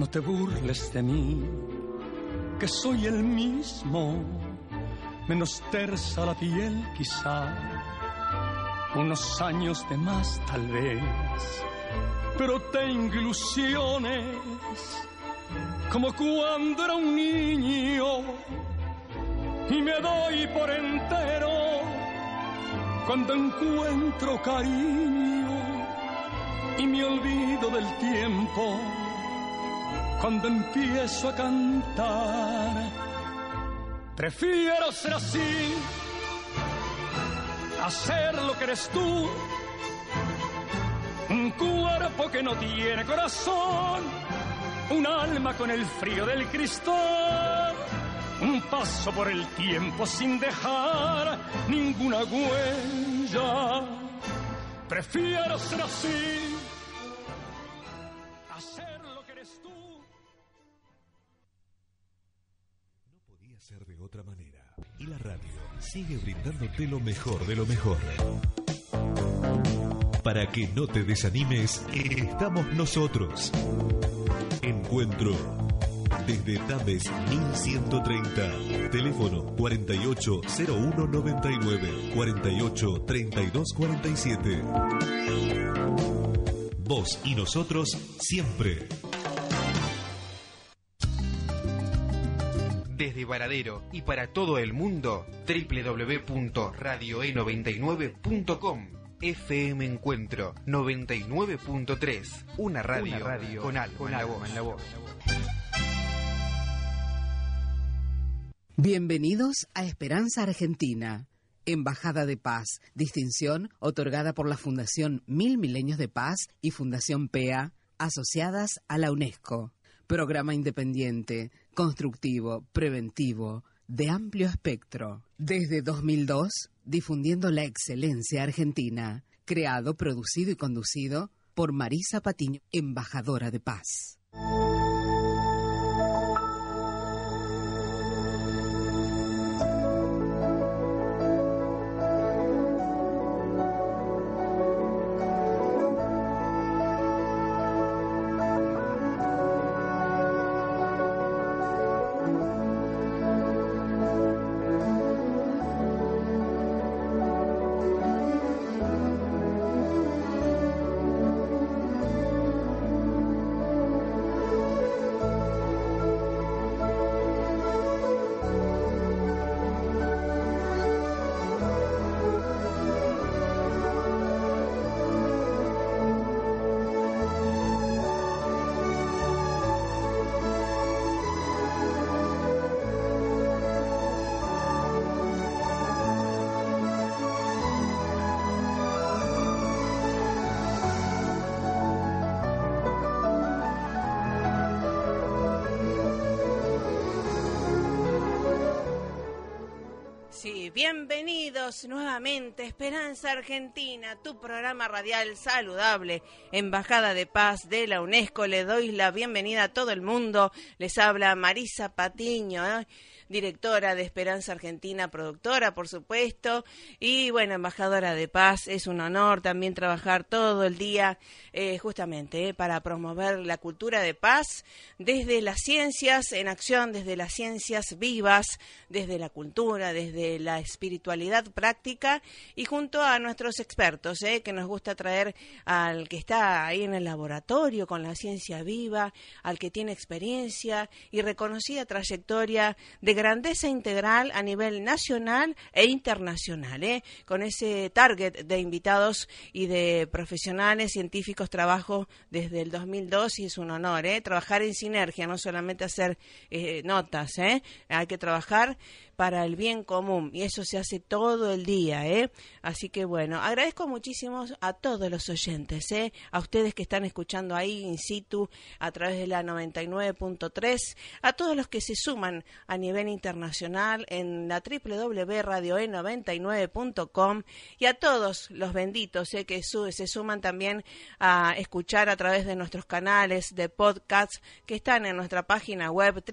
No te burles de mí, que soy el mismo, menos tersa la piel quizá, unos años de más tal vez, pero tengo ilusiones, como cuando era un niño, y me doy por entero cuando encuentro cariño y me olvido del tiempo cuando empiezo a cantar. Prefiero ser así, hacer lo que eres tú. Un cuerpo que no tiene corazón, un alma con el frío del cristal, un paso por el tiempo sin dejar ninguna huella. Prefiero ser así sigue brindándote lo mejor de lo mejor. Para que no te desanimes, estamos nosotros. Encuentro desde Tames 1130. Teléfono 480199 483247. Vos y nosotros siempre. Varadero y para todo el mundo, www.radioe99.com. FM Encuentro 99.3, una radio, radio con algo en la voz. Bienvenidos a Esperanza Argentina. Embajada de Paz, distinción otorgada por la Fundación Mil Milenios de Paz y Fundación PEA, asociadas a la UNESCO. Programa independiente, constructivo, preventivo, de amplio espectro. Desde 2002, difundiendo la excelencia argentina. Creado, producido y conducido por Marisa Patiño, embajadora de paz. Nuevamente, Esperanza Argentina, tu programa radial saludable, Embajada de Paz de la UNESCO. Le doy la bienvenida a todo el mundo. Les habla Marisa Patiño. ¿eh? Directora de Esperanza Argentina, productora, por supuesto, y bueno, embajadora de paz. Es un honor también trabajar todo el día eh, justamente eh, para promover la cultura de paz desde las ciencias en acción, desde las ciencias vivas, desde la cultura, desde la espiritualidad práctica y junto a nuestros expertos, eh, que nos gusta traer al que está ahí en el laboratorio con la ciencia viva, al que tiene experiencia y reconocida trayectoria de grandeza integral a nivel nacional e internacional, ¿eh? con ese target de invitados y de profesionales científicos trabajo desde el 2002 y es un honor ¿eh? trabajar en sinergia, no solamente hacer eh, notas, ¿eh? hay que trabajar para el bien común y eso se hace todo el día, ¿eh? Así que bueno, agradezco muchísimo a todos los oyentes, ¿eh? A ustedes que están escuchando ahí in situ a través de la 99.3, a todos los que se suman a nivel internacional en la www.radioe99.com y a todos los benditos ¿eh? que se suman también a escuchar a través de nuestros canales de podcasts que están en nuestra página web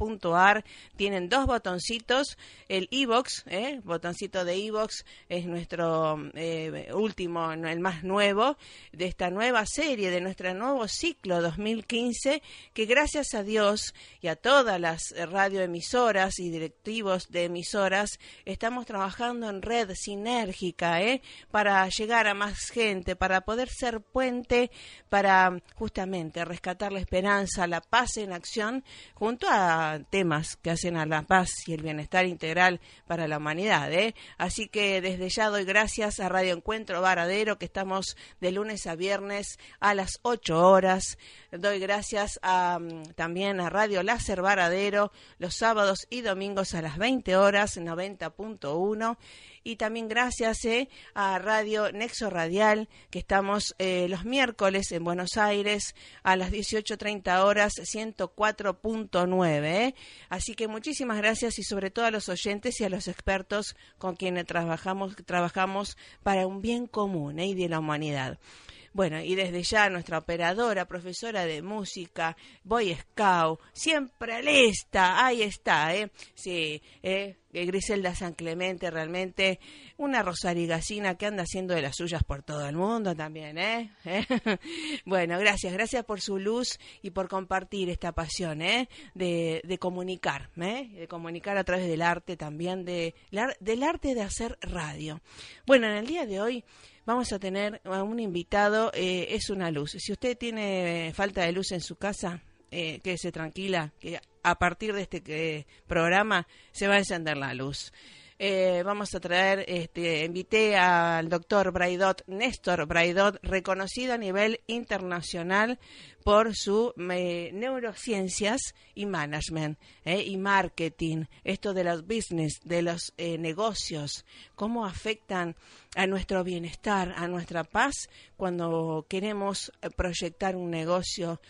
www.esperanzaargentina.com.ar. Tienen dos botoncitos, el iBox, ¿eh? botoncito de iBox es nuestro eh, último, el más nuevo de esta nueva serie, de nuestro nuevo ciclo 2015, que gracias a Dios y a todas las radioemisoras y directivos de emisoras, estamos trabajando en red sinérgica, ¿eh? para llegar a más gente, para poder ser puente, para justamente rescatar la esperanza, la paz en acción, junto a temas que hacen a la paz y el bienestar integral para la humanidad. ¿eh? Así que desde ya doy gracias a Radio Encuentro Varadero, que estamos de lunes a viernes a las 8 horas. Doy gracias a, mm, también a Radio Láser Varadero los sábados y domingos a las 20 horas, 90.1 y también gracias eh, a Radio Nexo Radial, que estamos eh, los miércoles en Buenos Aires a las 18.30 horas, 104.9. Eh. Así que muchísimas gracias y sobre todo a los oyentes y a los expertos con quienes trabajamos, trabajamos para un bien común y de la humanidad. Bueno, y desde ya nuestra operadora, profesora de música, Boy Scout, siempre lista, ahí está, ¿eh? Sí, ¿eh? Griselda San Clemente, realmente una rosarigacina que anda haciendo de las suyas por todo el mundo también, ¿eh? ¿Eh? bueno, gracias, gracias por su luz y por compartir esta pasión, ¿eh? De, de comunicar, ¿eh? De comunicar a través del arte también, de, del arte de hacer radio. Bueno, en el día de hoy vamos a tener a un invitado, eh, es una luz. Si usted tiene falta de luz en su casa, eh, quédese tranquila, que a partir de este eh, programa se va a encender la luz. Eh, vamos a traer, este, invité al doctor Braidot, Néstor Braidot, reconocido a nivel internacional por su neurociencias y management eh, y marketing, esto de los business, de los eh, negocios, cómo afectan a nuestro bienestar, a nuestra paz cuando queremos proyectar un negocio,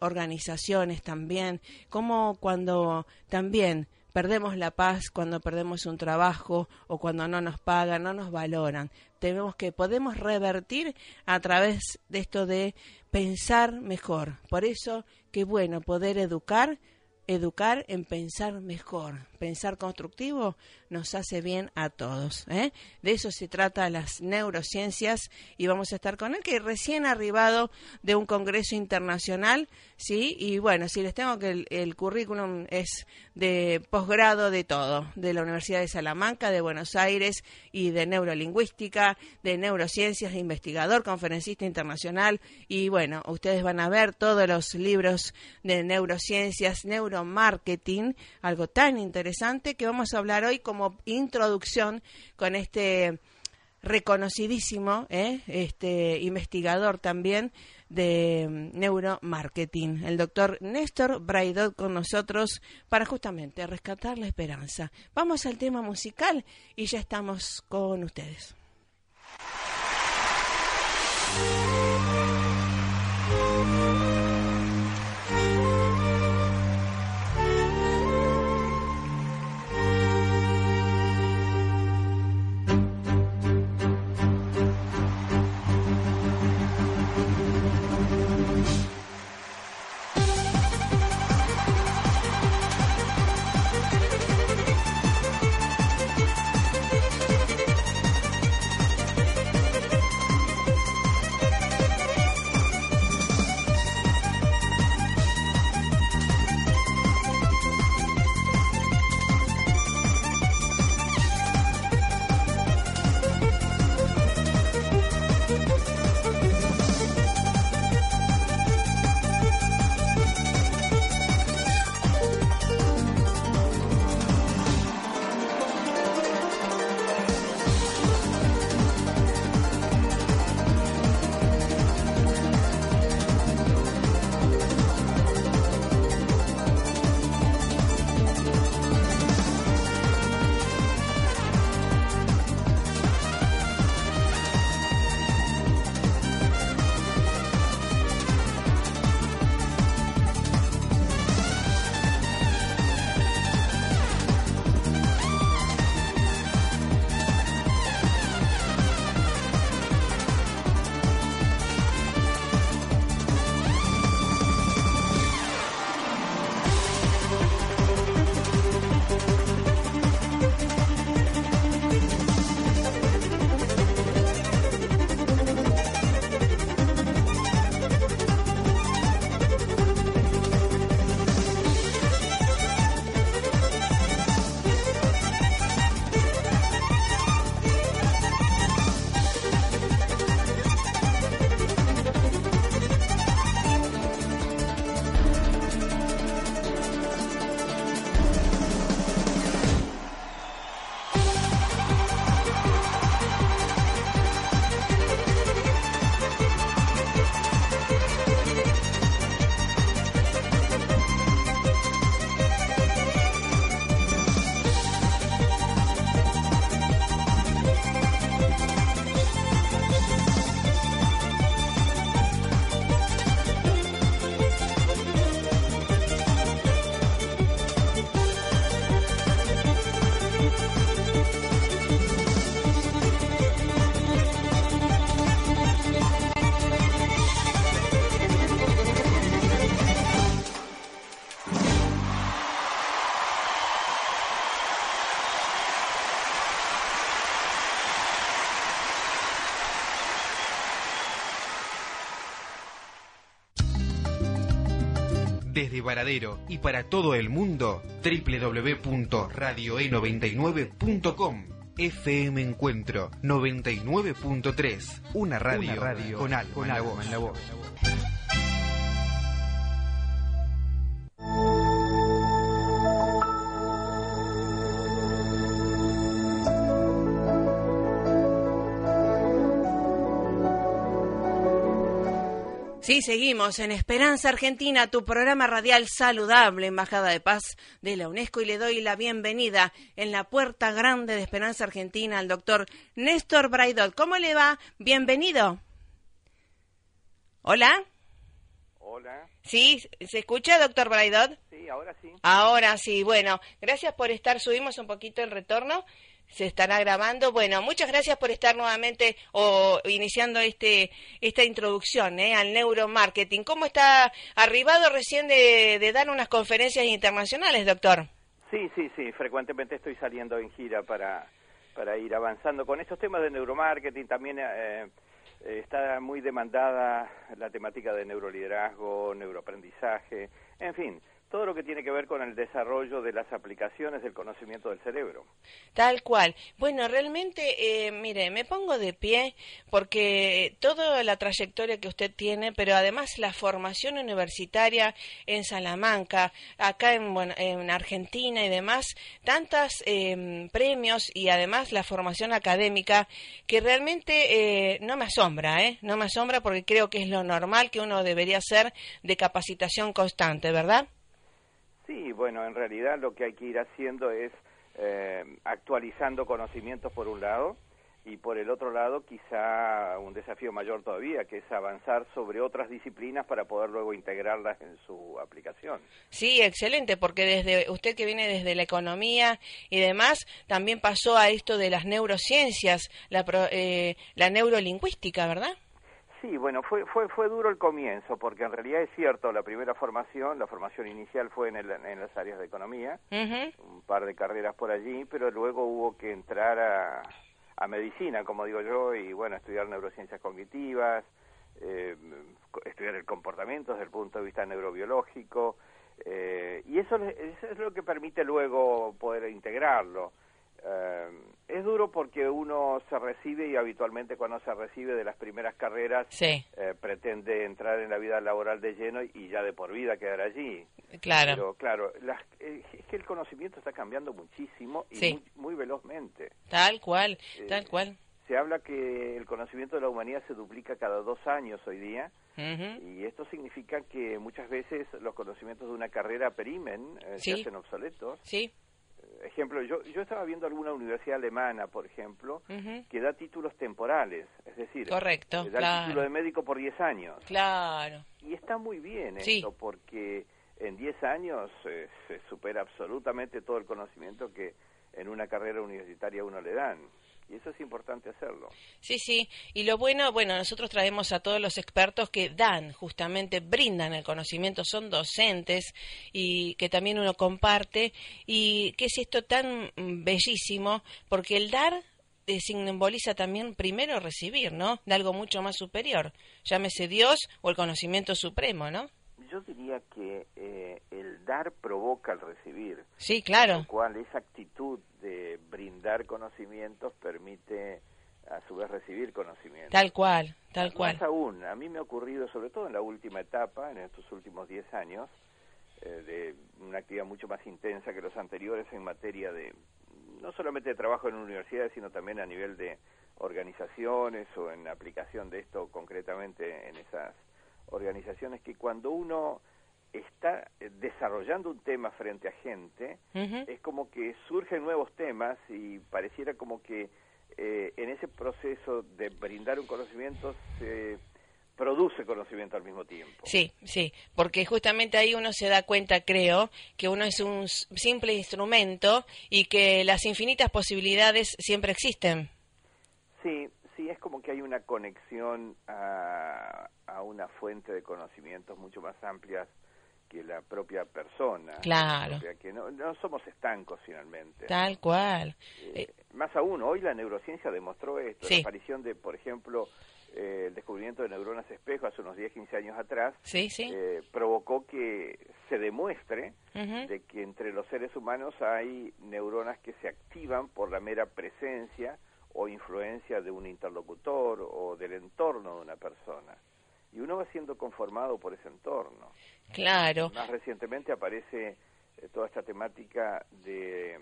organizaciones también, como cuando también perdemos la paz cuando perdemos un trabajo o cuando no nos pagan, no nos valoran. Tenemos que podemos revertir a través de esto de pensar mejor. Por eso, qué bueno poder educar, educar en pensar mejor, pensar constructivo nos hace bien a todos. ¿eh? De eso se trata las neurociencias y vamos a estar con él, que recién arribado de un congreso internacional, ¿sí? Y bueno, si les tengo que el, currículum es de posgrado de todo, de la Universidad de Salamanca, de Buenos Aires y de neurolingüística, de neurociencias, investigador, conferencista internacional y bueno, ustedes van a ver todos los libros de neurociencias, neuromarketing, algo tan interesante que vamos a hablar hoy como introducción con este reconocidísimo ¿eh? este investigador también de mm, neuromarketing, el doctor Néstor Braidot con nosotros para justamente rescatar la esperanza. Vamos al tema musical y ya estamos con ustedes. Desde Varadero y para todo el mundo, www.radioe99.com. FM Encuentro 99.3, una radio, radio con alma, con alma en la voz. Sí, seguimos en Esperanza Argentina, tu programa radial saludable, Embajada de Paz de la UNESCO, y le doy la bienvenida en la puerta grande de Esperanza Argentina al doctor Néstor Braidot. ¿Cómo le va? Bienvenido. Hola. Hola. Sí, ¿se escucha, doctor Braidot? Sí, ahora sí. Ahora sí, bueno, gracias por estar, subimos un poquito el retorno se estará grabando. Bueno, muchas gracias por estar nuevamente o iniciando este esta introducción ¿eh? al neuromarketing. ¿Cómo está arribado recién de, dar unas conferencias internacionales, doctor? Sí, sí, sí. Frecuentemente estoy saliendo en gira para, para ir avanzando con estos temas de neuromarketing. También eh, está muy demandada la temática de neuroliderazgo, neuroaprendizaje, en fin todo lo que tiene que ver con el desarrollo de las aplicaciones del conocimiento del cerebro. Tal cual. Bueno, realmente, eh, mire, me pongo de pie porque toda la trayectoria que usted tiene, pero además la formación universitaria en Salamanca, acá en, bueno, en Argentina y demás, tantos eh, premios y además la formación académica que realmente eh, no me asombra, ¿eh? No me asombra porque creo que es lo normal que uno debería hacer de capacitación constante, ¿verdad? Sí, bueno, en realidad lo que hay que ir haciendo es eh, actualizando conocimientos por un lado y por el otro lado quizá un desafío mayor todavía, que es avanzar sobre otras disciplinas para poder luego integrarlas en su aplicación. Sí, excelente, porque desde usted que viene desde la economía y demás, también pasó a esto de las neurociencias, la, eh, la neurolingüística, ¿verdad? Sí, bueno, fue, fue, fue duro el comienzo, porque en realidad es cierto, la primera formación, la formación inicial fue en, el, en las áreas de economía, un par de carreras por allí, pero luego hubo que entrar a, a medicina, como digo yo, y bueno, estudiar neurociencias cognitivas, eh, estudiar el comportamiento desde el punto de vista neurobiológico, eh, y eso, eso es lo que permite luego poder integrarlo. Eh, es duro porque uno se recibe y habitualmente cuando se recibe de las primeras carreras sí. eh, pretende entrar en la vida laboral de lleno y ya de por vida quedar allí. Claro. Pero claro, las, eh, es que el conocimiento está cambiando muchísimo y Sí. muy, muy velozmente. Tal cual, Eh, tal cual. Se habla que el conocimiento de la humanidad se duplica cada dos años hoy día y esto significa que muchas veces los conocimientos de una carrera perimen, Sí. se hacen obsoletos. Sí. Ejemplo, yo, yo estaba viendo alguna universidad alemana, por ejemplo, que da títulos temporales, es decir, Correcto, da claro. el título de médico por 10 años. Claro. Y está muy bien Sí. esto, porque en 10 años eh, se supera absolutamente todo el conocimiento que en una carrera universitaria uno le dan. Y eso es importante hacerlo. Sí, sí. Y lo bueno, bueno, nosotros traemos a todos los expertos que dan, justamente brindan el conocimiento, son docentes y que también uno comparte. Y que es esto tan bellísimo, porque el dar eh, simboliza también primero recibir, ¿no? De algo mucho más superior. Llámese Dios o el conocimiento supremo, ¿no? Yo diría que eh, el dar provoca el recibir, Sí, claro. lo cual esa actitud de brindar conocimientos permite a su vez recibir conocimientos. Tal cual, tal cual. Más aún, a mí me ha ocurrido, sobre todo en la última etapa, en estos últimos 10 años, eh, de una actividad mucho más intensa que los anteriores en materia de, no solamente de trabajo en universidades, sino también a nivel de organizaciones o en aplicación de esto concretamente en esas organizaciones, que cuando uno está eh, desarrollando un tema frente a gente, es como que surgen nuevos temas y pareciera como que eh, en ese proceso de brindar un conocimiento se produce conocimiento al mismo tiempo. Sí, sí, porque justamente ahí uno se da cuenta, creo, que uno es un simple instrumento y que las infinitas posibilidades siempre existen. Sí, sí, es como que hay una conexión a, a una fuente de conocimientos mucho más amplias que la propia persona. Claro. O sea, que no, no somos estancos finalmente. Tal cual. Eh, más aún, hoy la neurociencia demostró esto, Sí. la aparición de, por ejemplo, eh, el descubrimiento de neuronas espejo hace unos 10, 15 años atrás, Sí, sí. eh, provocó que se demuestre de que entre los seres humanos hay neuronas que se activan por la mera presencia o influencia de un interlocutor o del entorno de una persona. Y uno va siendo conformado por ese entorno. Claro. Más recientemente aparece eh, toda esta temática de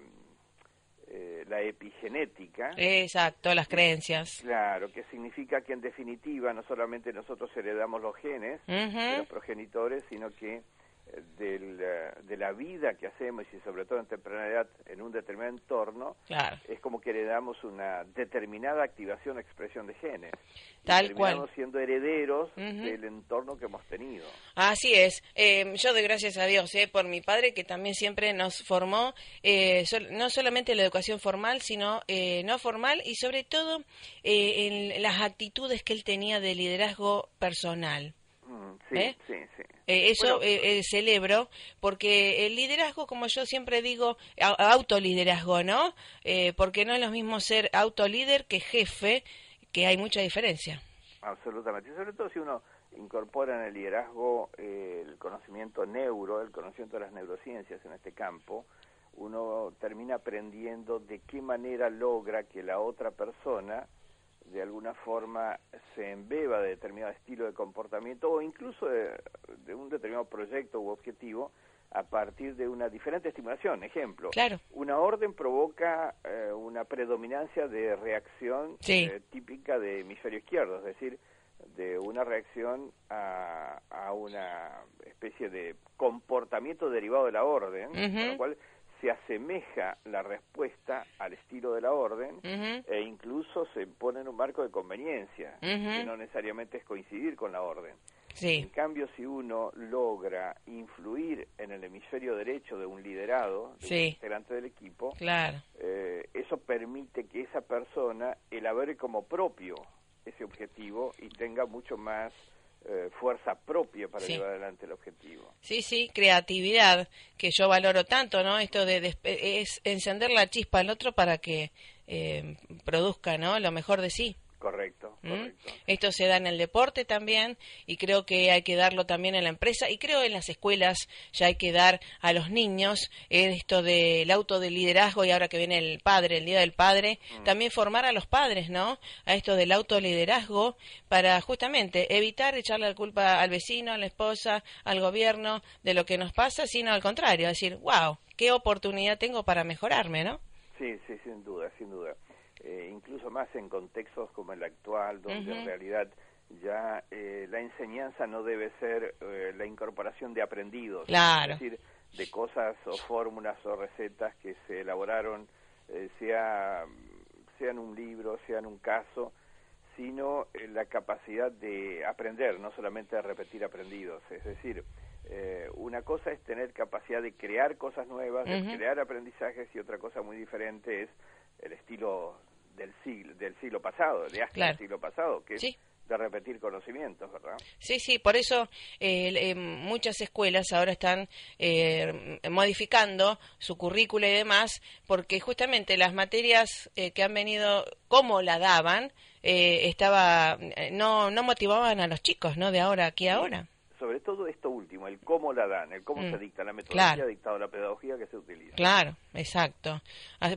eh, la epigenética. Exacto, las creencias. Claro, que significa que en definitiva no solamente nosotros heredamos los genes de los progenitores, sino que del, eh, de la vida que hacemos y sobre todo en temprana edad en un determinado entorno, es como que heredamos una determinada activación expresión de genes. Tal y cual. siendo herederos del entorno que hemos tenido. Así es. Eh, yo doy gracias a Dios eh, por mi padre que también siempre nos formó, eh, no solamente la educación formal, sino eh, no formal y sobre todo en las actitudes que él tenía de liderazgo personal. Mm, sí, sí, sí. Eh, eso eh, eh, celebro, porque el liderazgo, como yo siempre digo, autoliderazgo, ¿no? porque no es lo mismo ser autolíder que jefe, que hay mucha diferencia. Absolutamente, sobre todo si uno incorpora en el liderazgo el conocimiento neuro, el conocimiento de las neurociencias en este campo, uno termina aprendiendo de qué manera logra que la otra persona de alguna forma se embeba de determinado estilo de comportamiento o incluso de, un determinado proyecto u objetivo a partir de una diferente estimulación. Ejemplo, una orden provoca eh, una predominancia de reacción eh, típica de hemisferio izquierdo, es decir, de una reacción a, a, una especie de comportamiento derivado de la orden, con lo cual se asemeja la respuesta al estilo de la orden e incluso se pone en un marco de conveniencia, que no necesariamente es coincidir con la orden. En cambio, si uno logra influir en el hemisferio derecho de un liderado, de un integrante del equipo, eh, eso permite que esa persona elabore como propio ese objetivo y tenga mucho más eh, fuerza propia para llevar adelante el objetivo. Sí, sí, creatividad, que yo valoro tanto, ¿no? Esto de, es encender la chispa al otro para que eh, produzca, ¿no? Lo mejor de sí. Correcto, ¿Mm? Esto se da en el deporte también y creo que hay que darlo también en la empresa y creo en las escuelas ya hay que dar a los niños esto del auto de liderazgo y ahora que viene el padre, el Día del Padre, mm. también formar a los padres, ¿no? A esto del autoliderazgo para justamente evitar echarle la culpa al vecino, a la esposa, al gobierno de lo que nos pasa, sino al contrario, decir, wow, qué oportunidad tengo para mejorarme, ¿no? Sí, sí, sin duda, sin duda. Eh, incluso más en contextos como el actual, donde en realidad ya eh, la enseñanza no debe ser eh, la incorporación de aprendidos, es decir, de cosas o fórmulas o recetas que se elaboraron, sea, sea en un libro, sea en un caso, sino la capacidad de aprender, no solamente de repetir aprendidos. Es decir, una cosa es tener capacidad de crear cosas nuevas, de crear aprendizajes, y otra cosa muy diferente es el estilo del siglo, del siglo pasado, de hasta el siglo pasado, que es de repetir conocimientos, ¿verdad? Sí, sí, por eso eh, muchas escuelas ahora están eh, modificando su currícula y demás, porque justamente las materias eh, que han venido, como la daban, estaba no no motivaban a los chicos, ¿no? De ahora aquí ahora sobre todo el cómo la dan, el cómo se mm, dicta, la metodología dictado, la pedagogía que se utiliza. Claro, exacto.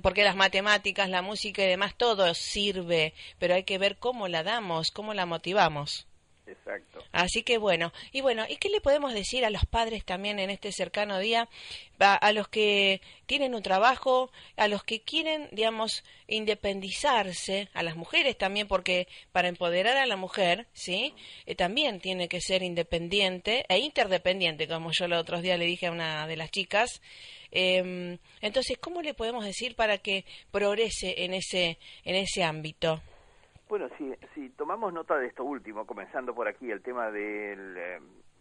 Porque las matemáticas, la música y demás, todo sirve, pero hay que ver cómo la damos, cómo la motivamos. Exacto. Así que bueno, y bueno, ¿y qué le podemos decir a los padres también en este cercano día? A, los que tienen un trabajo, a los que quieren, digamos, independizarse, a las mujeres también, porque para empoderar a la mujer, ¿sí? Eh, también tiene que ser independiente e interdependiente, como yo el otro día le dije a una de las chicas. Em, entonces, ¿cómo le podemos decir para que progrese en ese, en ese ámbito? Bueno, si, si tomamos nota de esto último, comenzando por aquí, el tema del eh,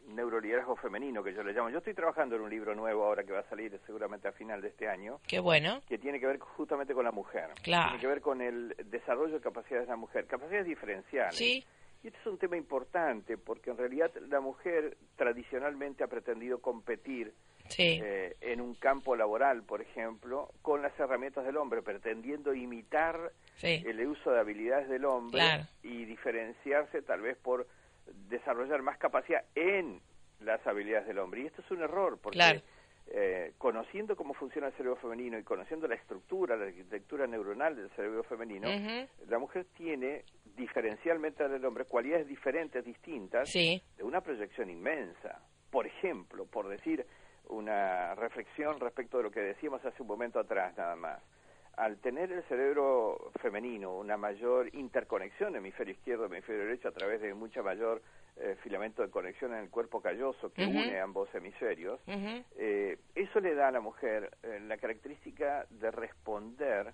neuroliderazgo femenino, que yo le llamo. Yo estoy trabajando en un libro nuevo ahora que va a salir seguramente a final de este año. Qué bueno. Que tiene que ver justamente con la mujer. Claro. Tiene que ver con el desarrollo de capacidades de la mujer, capacidades diferenciales. Sí. Y este es un tema importante porque en realidad la mujer tradicionalmente ha pretendido competir eh, en un campo laboral, por ejemplo, con las herramientas del hombre, pretendiendo imitar el uso de habilidades del hombre y diferenciarse tal vez por desarrollar más capacidad en las habilidades del hombre. Y esto es un error, porque eh, conociendo cómo funciona el cerebro femenino y conociendo la estructura, la arquitectura neuronal del cerebro femenino, la mujer tiene, diferencialmente del hombre, cualidades diferentes, distintas, de una proyección inmensa. Por ejemplo, por decir una reflexión respecto de lo que decíamos hace un momento atrás, nada más. Al tener el cerebro femenino una mayor interconexión hemisferio izquierdo hemisferio derecho a través de mucha mayor eh, filamento de conexión en el cuerpo calloso que une ambos hemisferios, eh, eso le da a la mujer eh, la característica de responder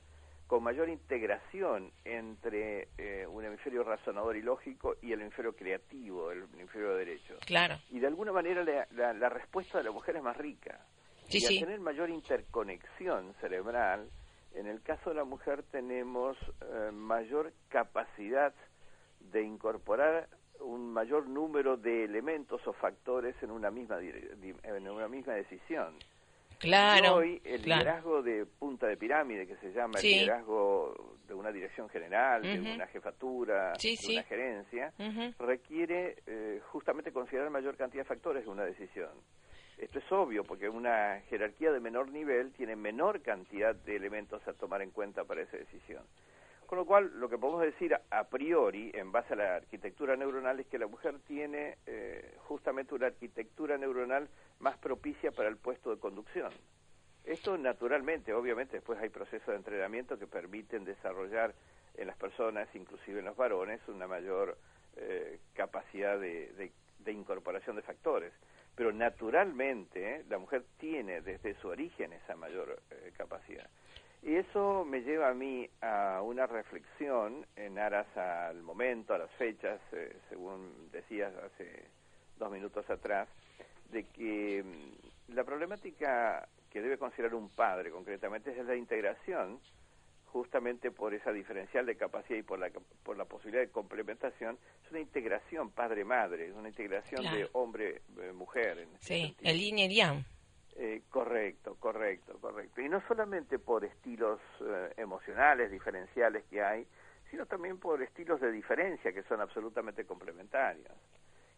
con mayor integración entre un hemisferio razonador y lógico y el hemisferio creativo, el hemisferio derecho. Claro. Y de alguna manera la, respuesta de la mujer es más rica. y al tener mayor interconexión cerebral, en el caso de la mujer tenemos eh, mayor capacidad de incorporar un mayor número de elementos o factores en una misma en una misma decisión. Claro. hoy el liderazgo de punta de pirámide que se llama el liderazgo de una dirección general, de una jefatura, de una gerencia, requiere eh, justamente considerar mayor cantidad de factores de una decisión. Esto es obvio porque una jerarquía de menor nivel tiene menor cantidad de elementos a tomar en cuenta para esa decisión. Con lo cual, lo que podemos decir a priori, en base a la arquitectura neuronal, es que la mujer tiene eh, justamente una arquitectura neuronal más propicia para el puesto de conducción. Esto naturalmente, obviamente, después hay procesos de entrenamiento que permiten desarrollar en las personas, inclusive en los varones, una mayor eh, capacidad de incorporación de factores pero naturalmente la mujer tiene desde su origen esa mayor eh, capacidad. Y eso me lleva a mí a una reflexión en aras al momento, a las fechas, eh, según decías hace dos minutos atrás, de que mm, la problemática que debe considerar un padre concretamente es la integración justamente por esa diferencial de capacidad y por la, por la posibilidad de complementación, es una integración padre-madre, es una integración de hombre-mujer. Eh, sí, el yin y yang. Eh, correcto, correcto, correcto. Y no solamente por estilos eh, emocionales diferenciales que hay, sino también por estilos de diferencia que son absolutamente complementarios.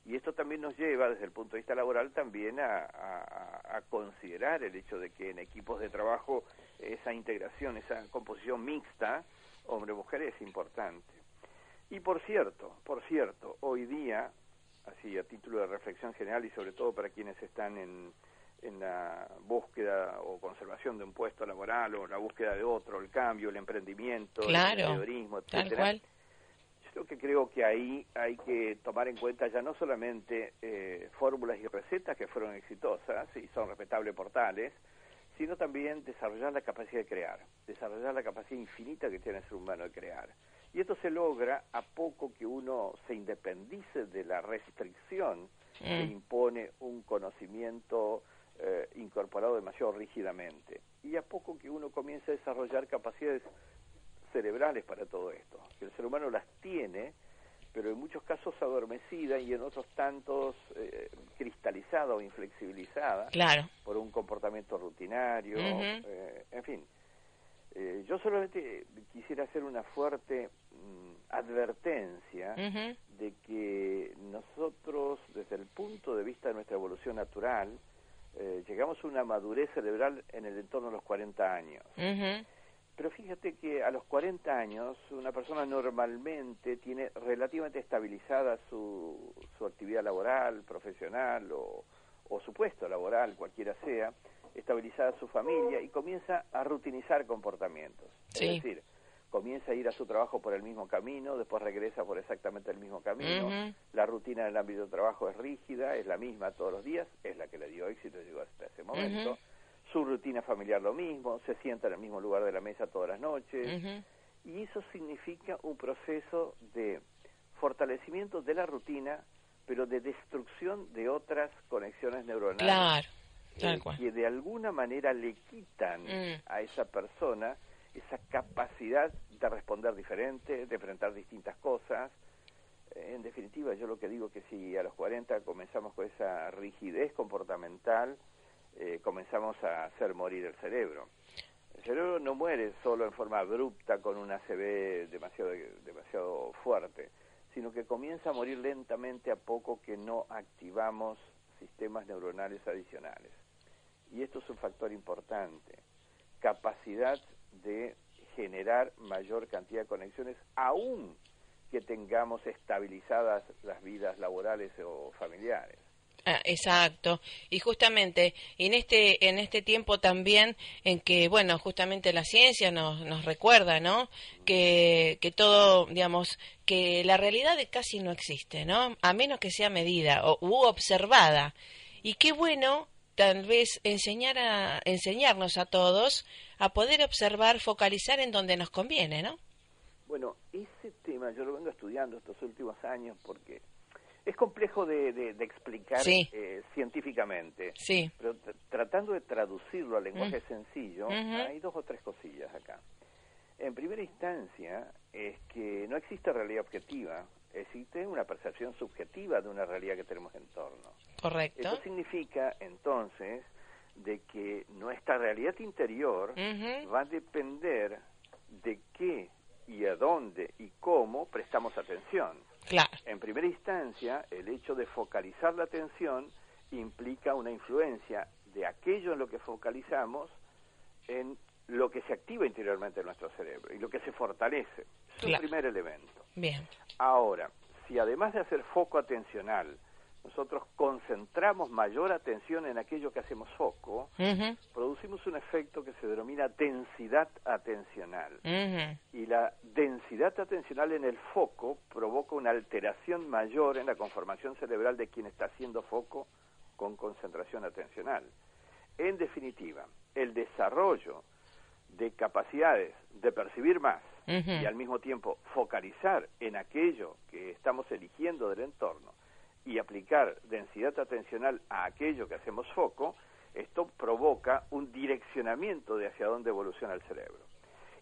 Y esto también nos lleva, desde el punto de vista laboral, también a, considerar el hecho de que en equipos de trabajo esa integración, esa composición mixta, hombre-mujer, es importante. Y por cierto, por cierto, hoy día, así a título de reflexión general y sobre todo para quienes están en, en la búsqueda o conservación de un puesto laboral o la búsqueda de otro, el cambio, el emprendimiento, el emprendedorismo, etcétera lo que creo que ahí hay que tomar en cuenta ya no solamente eh, fórmulas y recetas que fueron exitosas y son respetables portales, sino también desarrollar la capacidad de crear, desarrollar la capacidad infinita que tiene el ser humano de crear. Y esto se logra a poco que uno se independice de la restricción que mm. impone un conocimiento eh, incorporado demasiado rígidamente. Y a poco que uno comience a desarrollar capacidades cerebrales para todo esto. El ser humano las tiene, pero en muchos casos adormecida y en otros tantos eh, cristalizada o inflexibilizada claro. por un comportamiento rutinario, eh, en fin. Eh, yo solamente quisiera hacer una fuerte mm, advertencia de que nosotros, desde el punto de vista de nuestra evolución natural, llegamos a una madurez cerebral en el entorno de los 40 años. Pero fíjate que a los 40 años una persona normalmente tiene relativamente estabilizada su, su actividad laboral, profesional o, o su puesto laboral, cualquiera sea, estabilizada su familia y comienza a rutinizar comportamientos. Es decir, comienza a ir a su trabajo por el mismo camino, después regresa por exactamente el mismo camino. La rutina del ámbito de trabajo es rígida, es la misma todos los días, es la que le dio éxito, llegó hasta ese momento su rutina familiar lo mismo, se sienta en el mismo lugar de la mesa todas las noches. Y eso significa un proceso de fortalecimiento de la rutina, pero de destrucción de otras conexiones neuronales. Eh, que de alguna manera le quitan mm. a esa persona esa capacidad de responder diferente, de enfrentar distintas cosas. En definitiva, yo lo que digo que si a los 40 comenzamos con esa rigidez comportamental, eh, comenzamos a hacer morir el cerebro. El cerebro no muere solo en forma abrupta con una ACV demasiado, demasiado fuerte, sino que comienza a morir lentamente a poco que no activamos sistemas neuronales adicionales. Y esto es un factor importante. Capacidad de generar mayor cantidad de conexiones, aún que tengamos estabilizadas las vidas laborales o familiares. Ah, exacto. Y justamente en este en este tiempo también en que bueno, justamente la ciencia nos nos recuerda, ¿no? Que que todo, digamos, que la realidad casi no existe, ¿no? A menos que sea medida o u observada. Y qué bueno tal vez enseñar a enseñarnos a todos a poder observar, focalizar en donde nos conviene, ¿no? Bueno, ese tema yo lo vengo estudiando estos últimos años porque es complejo de, explicar eh, científicamente, sí. pero tratando de traducirlo al lenguaje mm. sencillo, hay dos o tres cosillas acá. En primera instancia, es que no existe realidad objetiva, existe una percepción subjetiva de una realidad que tenemos en torno. Correcto. Eso significa, entonces, de que nuestra realidad interior va a depender de qué y a dónde y cómo prestamos atención. En primera instancia, el hecho de focalizar la atención implica una influencia de aquello en lo que focalizamos en lo que se activa interiormente en nuestro cerebro y lo que se fortalece. Es el primer elemento. Bien. Ahora, si además de hacer foco atencional, nosotros concentramos mayor atención en aquello que hacemos foco, producimos un efecto que se denomina densidad atencional. Y la densidad atencional en el foco provoca una alteración mayor en la conformación cerebral de quien está haciendo foco con concentración atencional. En definitiva, el desarrollo de capacidades de percibir más y al mismo tiempo focalizar en aquello que estamos eligiendo del entorno y aplicar densidad atencional a aquello que hacemos foco, esto provoca un direccionamiento de hacia dónde evoluciona el cerebro.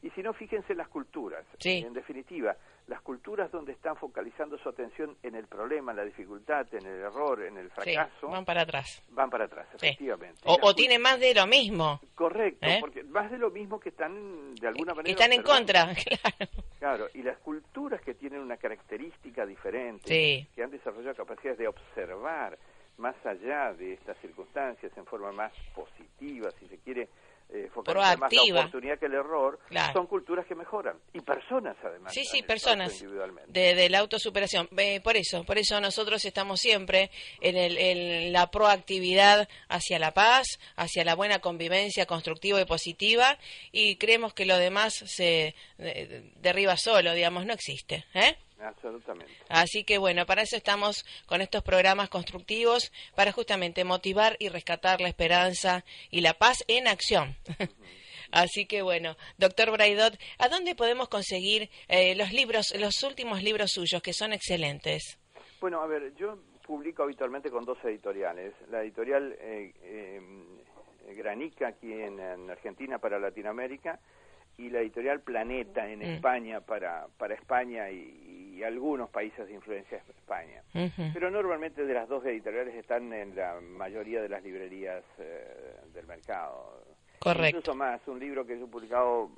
Y si no, fíjense en las culturas. En definitiva, las culturas donde están focalizando su atención en el problema, en la dificultad, en el error, en el fracaso. van para atrás. Van para atrás, efectivamente. O, o tiene más de lo mismo. Correcto, ¿Eh? porque más de lo mismo que están de alguna manera. Están en contra, claro. Claro, y las culturas que tienen una característica diferente, que han desarrollado capacidades de observar más allá de estas circunstancias en forma más positiva, si se quiere, eh, focalizar más la oportunidad que el error, son culturas que mejoran. Y personas, además. Sí, sí, personas. De, la autosuperación. por eso, por eso nosotros estamos siempre en, el, en la proactividad hacia la paz, hacia la buena convivencia constructiva y positiva, y creemos que lo demás se derriba solo, digamos, no existe. ¿eh? Absolutamente. Así que bueno, para eso estamos con estos programas constructivos, para justamente motivar y rescatar la esperanza y la paz en acción. Así que bueno, doctor Braidot, ¿a dónde podemos conseguir eh, los libros, los últimos libros suyos, que son excelentes? Bueno, a ver, yo publico habitualmente con dos editoriales. La editorial eh, eh, Granica, aquí en, Argentina para Latinoamérica, y la editorial Planeta en mm. España para, para España y, algunos países de influencia de España. Pero normalmente de las dos editoriales están en la mayoría de las librerías eh, del mercado. Correcto. Incluso más, un libro que he publicado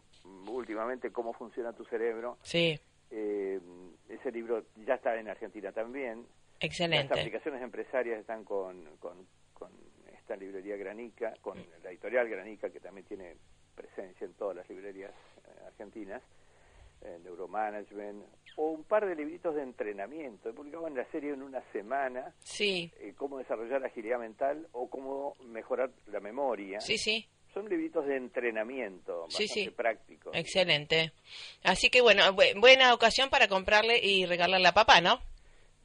últimamente, Cómo funciona tu cerebro. Sí. Eh, ese libro ya está en Argentina también. Excelente. Las aplicaciones empresarias están con, con, con esta librería Granica, con la editorial Granica, que también tiene presencia en todas las librerías eh, argentinas, eh, Neuromanagement, o un par de libritos de entrenamiento. He publicado en la serie en una semana sí. Eh, cómo desarrollar agilidad mental o cómo mejorar la memoria. Sí, sí. Son libritos de entrenamiento, bastante sí, sí. prácticos. Excelente. Así que bueno, buena ocasión para comprarle y regalarle a papá, ¿no?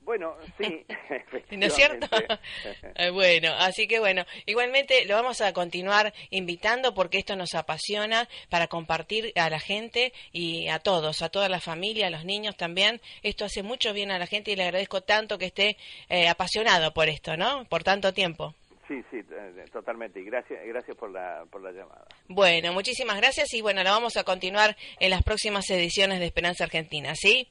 Bueno, sí, ¿No es cierto? Eh, bueno, así que bueno, igualmente lo vamos a continuar invitando porque esto nos apasiona para compartir a la gente y a todos, a toda la familia, a los niños también. Esto hace mucho bien a la gente y le agradezco tanto que esté eh, apasionado por esto, ¿no? Por tanto tiempo. Sí, sí, eh, totalmente. Y gracias, gracias por la, por la llamada. Bueno, muchísimas gracias y bueno, lo vamos a continuar en las próximas ediciones de Esperanza Argentina, ¿sí?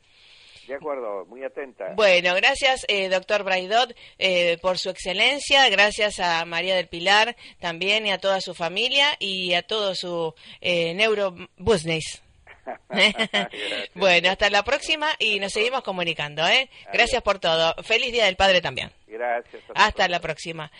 De acuerdo, muy atenta. Bueno, gracias, eh, doctor Braidot, eh, por su excelencia. Gracias a María del Pilar también y a toda su familia y a todo su eh, neurobusiness. bueno, hasta la próxima y nos seguimos comunicando. ¿eh? Gracias por todo. Feliz Día del Padre también. Gracias. Hasta la próxima.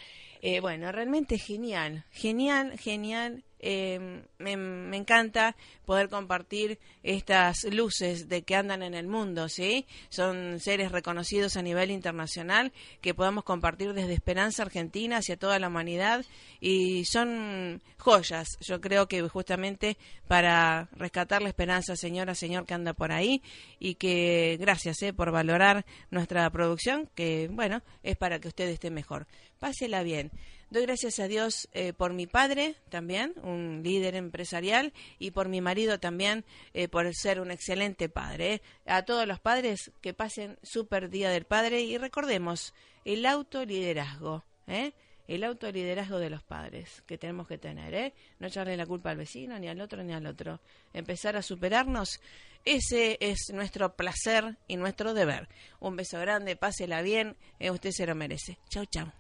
Eh, bueno, realmente genial, genial, genial. Eh, me, me, encanta poder compartir estas luces de que andan en el mundo, ¿sí? Son seres reconocidos a nivel internacional que podemos compartir desde Esperanza Argentina hacia toda la humanidad y son joyas, yo creo que justamente para rescatar la esperanza, señora, señor que anda por ahí y que gracias ¿eh? por valorar nuestra producción, que bueno, es para que usted esté mejor. Pásela bien. Doy gracias a Dios eh, por mi padre también, un líder empresarial, y por mi marido también, eh, por ser un excelente padre. Eh. A todos los padres que pasen super Día del Padre y recordemos el autoliderazgo, ¿eh? el autoliderazgo de los padres que tenemos que tener, ¿eh? No echarle la culpa al vecino, ni al otro, ni al otro. Empezar a superarnos, ese es nuestro placer y nuestro deber. Un beso grande, pásela bien, usted se lo merece. Chau, chau.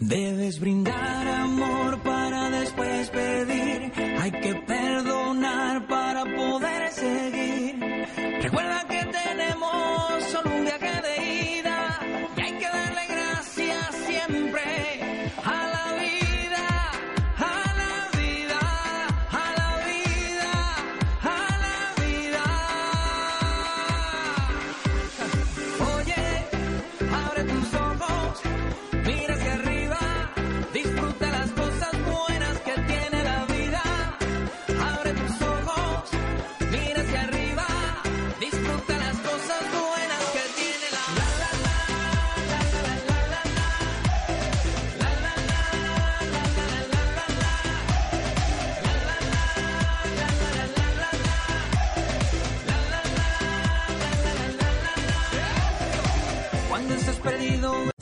Debes brindar amor para después pedir. Hay que perdonar para poder seguir.